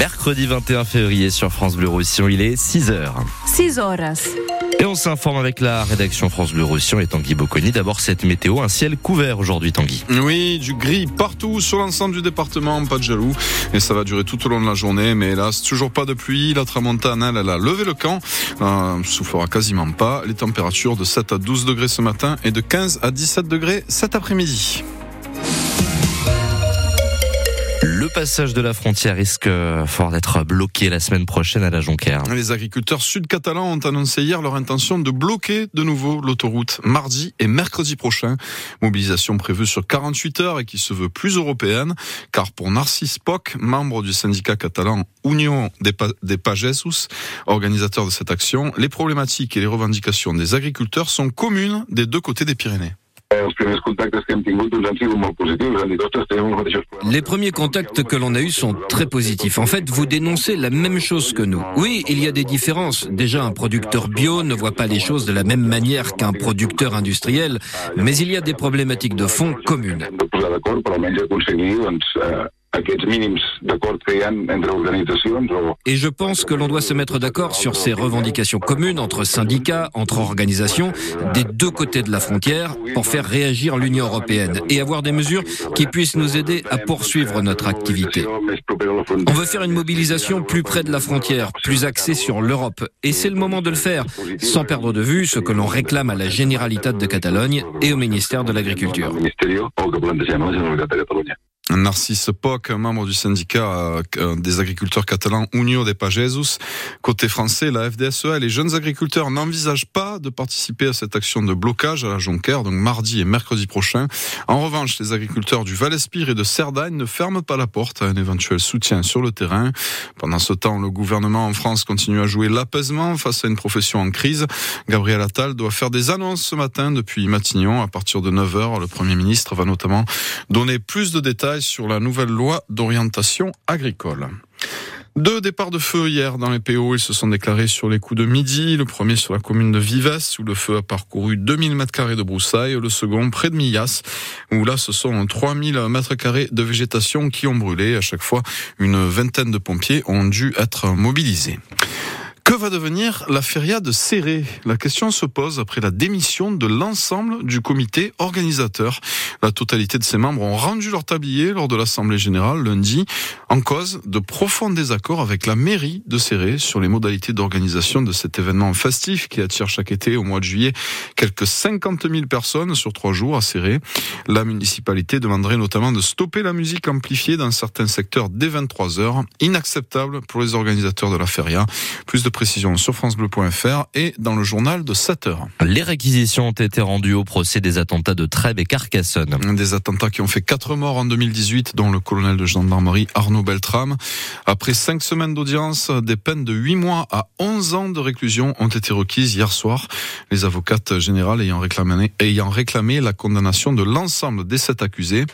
Mercredi 21 février sur France Bleu Roussillon, il est 6h. 6 horas. Et on s'informe avec la rédaction France Bleu Roussillon et Tanguy Bocconi. D'abord cette météo, un ciel couvert aujourd'hui Tanguy. Oui, du gris partout sur l'ensemble du département, pas de jaloux. Et ça va durer tout au long de la journée. Mais hélas, toujours pas de pluie. La tramontane, elle, elle a levé le camp. Euh, soufflera quasiment pas. Les températures de 7 à 12 degrés ce matin et de 15 à 17 degrés cet après-midi. Le passage de la frontière risque fort d'être bloqué la semaine prochaine à la Jonquière. Les agriculteurs sud-catalans ont annoncé hier leur intention de bloquer de nouveau l'autoroute mardi et mercredi prochain. Mobilisation prévue sur 48 heures et qui se veut plus européenne, car pour Narcisse Poc, membre du syndicat catalan Union des, pa des Pagesos, organisateur de cette action, les problématiques et les revendications des agriculteurs sont communes des deux côtés des Pyrénées. Les premiers contacts que l'on a eus sont très positifs. En fait, vous dénoncez la même chose que nous. Oui, il y a des différences. Déjà, un producteur bio ne voit pas les choses de la même manière qu'un producteur industriel, mais il y a des problématiques de fond communes. Et je pense que l'on doit se mettre d'accord sur ces revendications communes entre syndicats, entre organisations, des deux côtés de la frontière, pour faire réagir l'Union européenne et avoir des mesures qui puissent nous aider à poursuivre notre activité. On veut faire une mobilisation plus près de la frontière, plus axée sur l'Europe. Et c'est le moment de le faire, sans perdre de vue ce que l'on réclame à la Généralitat de Catalogne et au ministère de l'Agriculture. Narcisse Poc, membre du syndicat euh, des agriculteurs catalans Union des Pagesos. Côté français, la FDSEA et les jeunes agriculteurs n'envisagent pas de participer à cette action de blocage à la Jonquère, donc mardi et mercredi prochain. En revanche, les agriculteurs du Val-Espire et de Cerdagne ne ferment pas la porte à un éventuel soutien sur le terrain. Pendant ce temps, le gouvernement en France continue à jouer l'apaisement face à une profession en crise. Gabriel Attal doit faire des annonces ce matin depuis Matignon. À partir de 9h, le Premier ministre va notamment donner plus de détails sur la nouvelle loi d'orientation agricole. Deux départs de feu hier dans les PO. Ils se sont déclarés sur les coups de midi. Le premier sur la commune de Vives, où le feu a parcouru 2000 mètres carrés de broussailles. Le second près de Millas, où là, ce sont 3000 mètres carrés de végétation qui ont brûlé. À chaque fois, une vingtaine de pompiers ont dû être mobilisés. Que va devenir la feria de Serré? La question se pose après la démission de l'ensemble du comité organisateur. La totalité de ses membres ont rendu leur tablier lors de l'Assemblée générale lundi en cause de profonds désaccords avec la mairie de Serré sur les modalités d'organisation de cet événement festif qui attire chaque été au mois de juillet quelques 50 000 personnes sur trois jours à Serré. La municipalité demanderait notamment de stopper la musique amplifiée dans certains secteurs dès 23 heures. Inacceptable pour les organisateurs de la feria. Plus de précision sur francebleu.fr et dans le journal de 7 heures. Les réquisitions ont été rendues au procès des attentats de Trèbes et Carcassonne. Des attentats qui ont fait 4 morts en 2018, dont le colonel de gendarmerie Arnaud Beltrame. Après 5 semaines d'audience, des peines de 8 mois à 11 ans de réclusion ont été requises hier soir. Les avocates ayant réclamé, ayant réclamé la condamnation de l'ensemble des 7 accusés.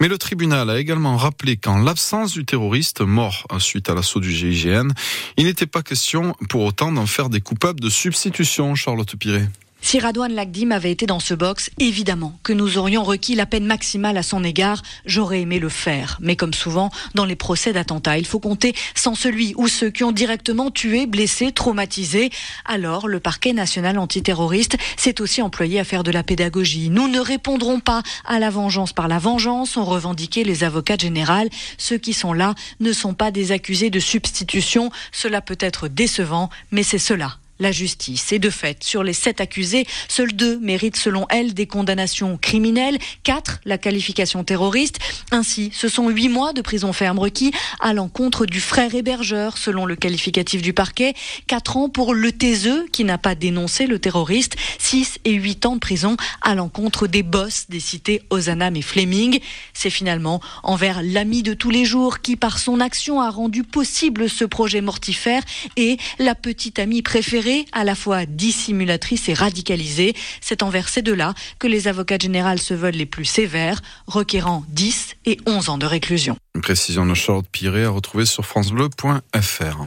Mais le tribunal a également rappelé qu'en l'absence du terroriste mort suite à l'assaut du GIGN, il n'était pas question pour autant d'en faire des coupables de substitution, Charlotte Piré. Si Radouane Lagdim avait été dans ce box, évidemment que nous aurions requis la peine maximale à son égard. J'aurais aimé le faire. Mais comme souvent, dans les procès d'attentat, il faut compter sans celui ou ceux qui ont directement tué, blessé, traumatisé. Alors, le parquet national antiterroriste s'est aussi employé à faire de la pédagogie. Nous ne répondrons pas à la vengeance par la vengeance, ont revendiqué les avocats généraux. Ceux qui sont là ne sont pas des accusés de substitution. Cela peut être décevant, mais c'est cela la justice. Et de fait, sur les sept accusés, seuls deux méritent selon elle des condamnations criminelles, quatre la qualification terroriste. Ainsi, ce sont huit mois de prison ferme requis à l'encontre du frère hébergeur, selon le qualificatif du parquet, quatre ans pour le TSE qui n'a pas dénoncé le terroriste, six et huit ans de prison à l'encontre des boss des cités Ozanam et Fleming. C'est finalement envers l'ami de tous les jours qui, par son action, a rendu possible ce projet mortifère et la petite amie préférée à la fois dissimulatrice et radicalisée. C'est envers ces deux-là que les avocats généraux se veulent les plus sévères, requérant 10 et 11 ans de réclusion. Une précision de Charlotte Piré à retrouver sur francebleu.fr.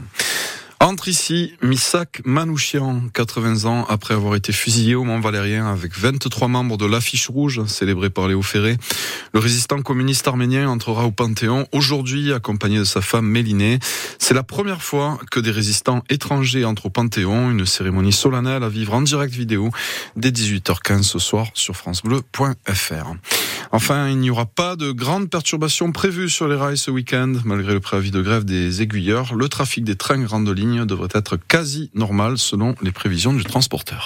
Entre ici Misak Manouchian, 80 ans après avoir été fusillé au Mont Valérien avec 23 membres de l'affiche rouge célébrée par Léo Ferré. Le résistant communiste arménien entrera au Panthéon aujourd'hui accompagné de sa femme Mélinée. C'est la première fois que des résistants étrangers entrent au Panthéon, une cérémonie solennelle à vivre en direct vidéo dès 18h15 ce soir sur francebleu.fr. Enfin, il n'y aura pas de grandes perturbations prévues sur les rails ce week-end. Malgré le préavis de grève des aiguilleurs, le trafic des trains grande ligne devrait être quasi normal selon les prévisions du transporteur.